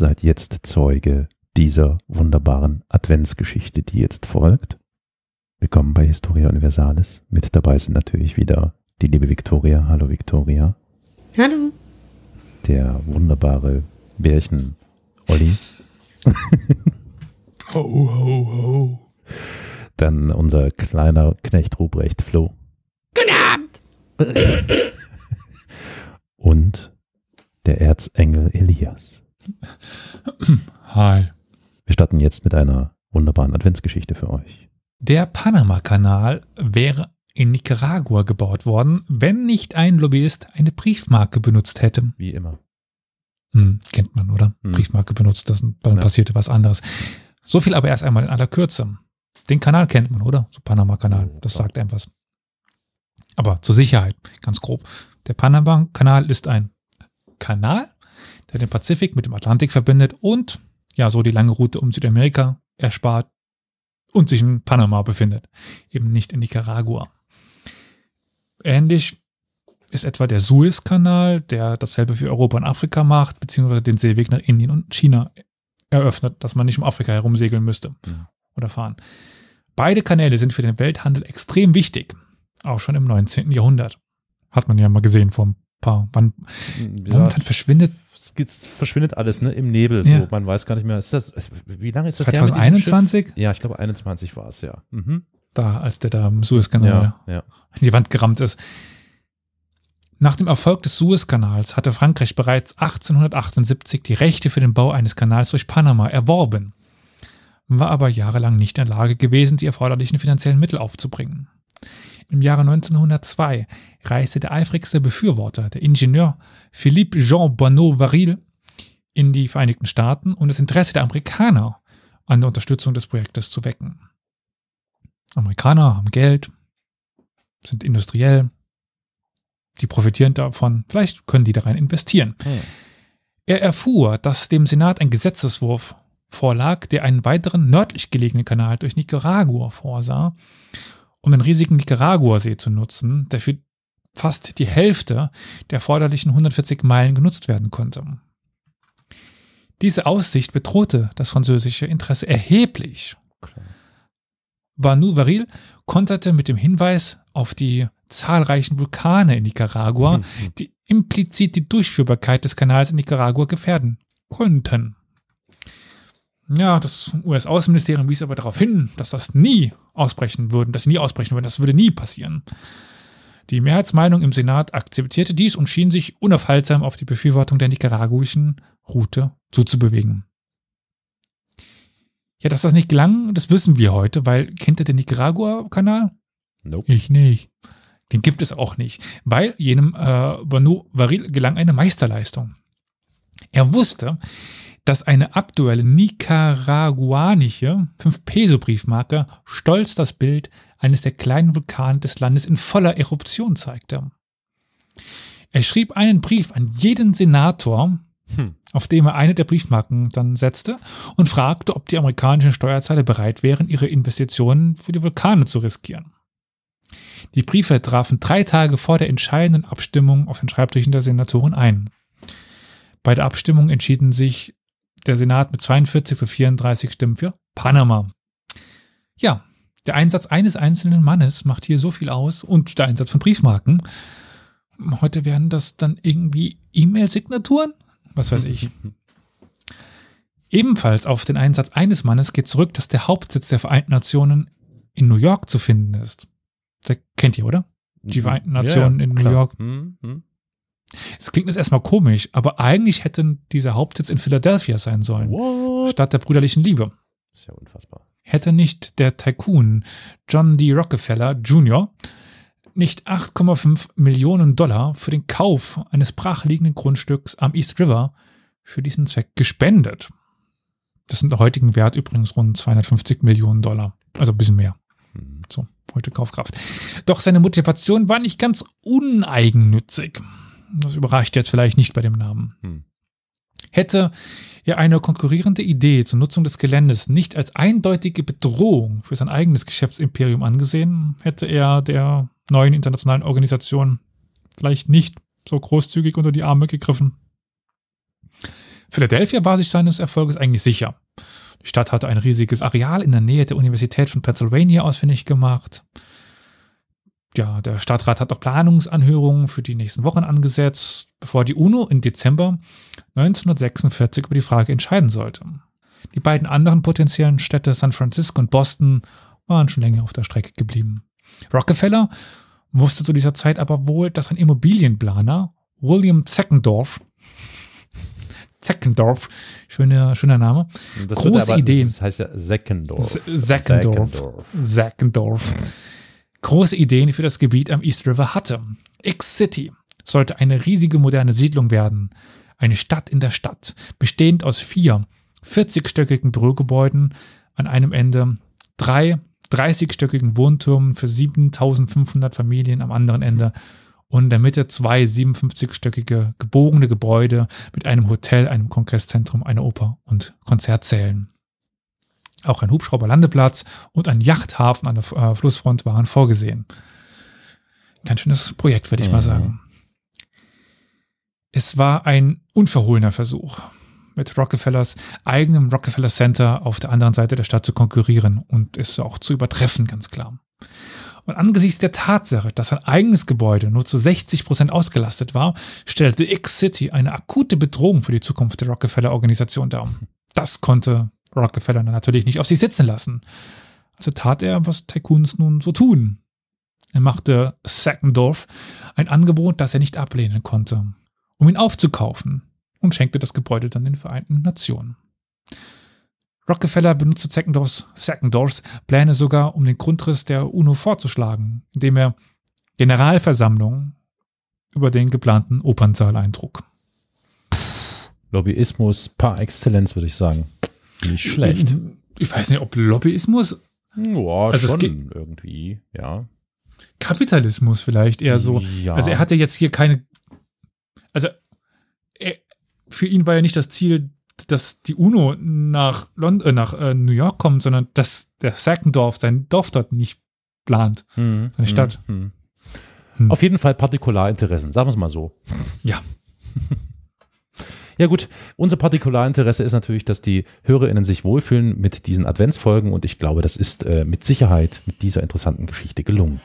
Seid jetzt Zeuge dieser wunderbaren Adventsgeschichte, die jetzt folgt. Willkommen bei Historia Universalis. Mit dabei sind natürlich wieder die liebe Victoria. Hallo Victoria. Hallo. Der wunderbare Bärchen Olli. ho, ho, ho. Dann unser kleiner Knecht Ruprecht Flo. Guten Abend. Und der Erzengel Elias. Hi. Wir starten jetzt mit einer wunderbaren Adventsgeschichte für euch. Der Panama-Kanal wäre in Nicaragua gebaut worden, wenn nicht ein Lobbyist eine Briefmarke benutzt hätte. Wie immer. Hm, kennt man, oder? Hm. Briefmarke benutzt, das, dann ja. passierte was anderes. So viel aber erst einmal in aller Kürze. Den Kanal kennt man, oder? So Panama-Kanal, das sagt einem was. Aber zur Sicherheit, ganz grob. Der Panama-Kanal ist ein Kanal, der den Pazifik mit dem Atlantik verbindet und ja, so die lange Route um Südamerika erspart und sich in Panama befindet, eben nicht in Nicaragua. Ähnlich ist etwa der Suezkanal, der dasselbe für Europa und Afrika macht, beziehungsweise den Seeweg nach Indien und China eröffnet, dass man nicht um Afrika herumsegeln müsste mhm. oder fahren. Beide Kanäle sind für den Welthandel extrem wichtig, auch schon im 19. Jahrhundert. Hat man ja mal gesehen vor paar. Wann, ja. Momentan verschwindet es verschwindet alles ne, im Nebel. So. Man weiß gar nicht mehr. Ist das, wie lange ist das 2021? Ja, ich glaube 21 war es, ja. Mhm. Da, als der da im Suezkanal ja, ja. in die Wand gerammt ist. Nach dem Erfolg des Suezkanals hatte Frankreich bereits 1878 die Rechte für den Bau eines Kanals durch Panama erworben, war aber jahrelang nicht in der Lage gewesen, die erforderlichen finanziellen Mittel aufzubringen. Im Jahre 1902 reiste der eifrigste Befürworter, der Ingenieur Philippe Jean Bonneau Varil, in die Vereinigten Staaten, um das Interesse der Amerikaner an der Unterstützung des Projektes zu wecken. Amerikaner haben Geld, sind industriell, die profitieren davon, vielleicht können die da rein investieren. Hm. Er erfuhr, dass dem Senat ein Gesetzeswurf vorlag, der einen weiteren nördlich gelegenen Kanal durch Nicaragua vorsah um den riesigen Nicaragua-See zu nutzen, der für fast die Hälfte der erforderlichen 140 Meilen genutzt werden konnte. Diese Aussicht bedrohte das französische Interesse erheblich. Banu Varil konterte mit dem Hinweis auf die zahlreichen Vulkane in Nicaragua, die implizit die Durchführbarkeit des Kanals in Nicaragua gefährden könnten. Ja, das US-Außenministerium wies aber darauf hin, dass das nie ausbrechen würden, dass sie nie ausbrechen würden, das würde nie passieren. Die Mehrheitsmeinung im Senat akzeptierte dies und schien sich unaufhaltsam auf die Befürwortung der nicaraguischen Route zuzubewegen. Ja, dass das nicht gelang, das wissen wir heute, weil kennt ihr den Nicaragua-Kanal? Nope. Ich nicht. Den gibt es auch nicht, weil jenem äh, Banu Varil gelang eine Meisterleistung. Er wusste, dass eine aktuelle nicaraguanische 5-Peso-Briefmarke stolz das Bild eines der kleinen Vulkane des Landes in voller Eruption zeigte. Er schrieb einen Brief an jeden Senator, hm. auf dem er eine der Briefmarken dann setzte und fragte, ob die amerikanischen Steuerzahler bereit wären, ihre Investitionen für die Vulkane zu riskieren. Die Briefe trafen drei Tage vor der entscheidenden Abstimmung auf den Schreibtischen der Senatoren ein. Bei der Abstimmung entschieden sich der Senat mit 42 zu 34 Stimmen für Panama. Ja, der Einsatz eines einzelnen Mannes macht hier so viel aus und der Einsatz von Briefmarken. Heute werden das dann irgendwie E-Mail-Signaturen? Was weiß ich. Ebenfalls auf den Einsatz eines Mannes geht zurück, dass der Hauptsitz der Vereinten Nationen in New York zu finden ist. Das kennt ihr, oder? Die mhm. Vereinten Nationen ja, in New. York. Mhm. Es klingt jetzt erstmal komisch, aber eigentlich hätte dieser Hauptsitz in Philadelphia sein sollen. What? Statt der brüderlichen Liebe. ist ja unfassbar. Hätte nicht der Tycoon John D. Rockefeller Jr. nicht 8,5 Millionen Dollar für den Kauf eines brachliegenden Grundstücks am East River für diesen Zweck gespendet. Das sind der heutigen Wert übrigens rund 250 Millionen Dollar. Also ein bisschen mehr. Mhm. So, heute Kaufkraft. Doch seine Motivation war nicht ganz uneigennützig. Das überrascht jetzt vielleicht nicht bei dem Namen. Hm. Hätte er eine konkurrierende Idee zur Nutzung des Geländes nicht als eindeutige Bedrohung für sein eigenes Geschäftsimperium angesehen, hätte er der neuen internationalen Organisation vielleicht nicht so großzügig unter die Arme gegriffen. Philadelphia war sich seines Erfolges eigentlich sicher. Die Stadt hatte ein riesiges Areal in der Nähe der Universität von Pennsylvania ausfindig gemacht. Ja, der Stadtrat hat auch Planungsanhörungen für die nächsten Wochen angesetzt, bevor die UNO im Dezember 1946 über die Frage entscheiden sollte. Die beiden anderen potenziellen Städte San Francisco und Boston waren schon länger auf der Strecke geblieben. Rockefeller wusste zu dieser Zeit aber wohl, dass ein Immobilienplaner, William Zeckendorf, Zeckendorf, schöner, schöner Name, Das große aber, Ideen. Das heißt ja Seckendorf. Zeckendorf. Zeckendorf. Große Ideen für das Gebiet am East River hatte. X-City sollte eine riesige moderne Siedlung werden. Eine Stadt in der Stadt, bestehend aus vier 40-stöckigen Bürogebäuden an einem Ende, drei 30-stöckigen Wohntürmen für 7500 Familien am anderen Ende und in der Mitte zwei 57-stöckige gebogene Gebäude mit einem Hotel, einem Kongresszentrum, einer Oper und Konzertsälen. Auch ein Hubschrauberlandeplatz und ein Yachthafen an der äh, Flussfront waren vorgesehen. Ganz schönes Projekt, würde ich mal Mhm. sagen. Es war ein unverhohlener Versuch, mit Rockefellers eigenem Rockefeller Center auf der anderen Seite der Stadt zu konkurrieren und es auch zu übertreffen, ganz klar. Und angesichts der Tatsache, dass sein eigenes Gebäude nur zu 60 Prozent ausgelastet war, stellte X-City eine akute Bedrohung für die Zukunft der Rockefeller-Organisation dar. Das konnte Rockefeller natürlich nicht auf sich sitzen lassen. Also tat er, was Tycoons nun so tun. Er machte Sackendorf ein Angebot, das er nicht ablehnen konnte, um ihn aufzukaufen und schenkte das Gebäude dann den Vereinten Nationen. Rockefeller benutzte Zeckendorfs, Sackendorfs Pläne sogar, um den Grundriss der UNO vorzuschlagen, indem er Generalversammlungen über den geplanten Opernsaal eintrug. Lobbyismus par excellence, würde ich sagen. Nicht schlecht. Ich weiß nicht, ob Lobbyismus, Ja, Also schon irgendwie, ja. Kapitalismus vielleicht eher so. Ja. Also er hatte jetzt hier keine, also er, für ihn war ja nicht das Ziel, dass die UNO nach, Lond äh, nach äh, New York kommt, sondern dass der Sackendorf sein Dorf dort nicht plant. Hm, Eine hm, Stadt. hm. Hm. Auf jeden Fall Partikularinteressen, sagen wir es mal so. Ja. Ja gut, unser Partikularinteresse ist natürlich, dass die HörerInnen sich wohlfühlen mit diesen Adventsfolgen und ich glaube, das ist äh, mit Sicherheit mit dieser interessanten Geschichte gelungen.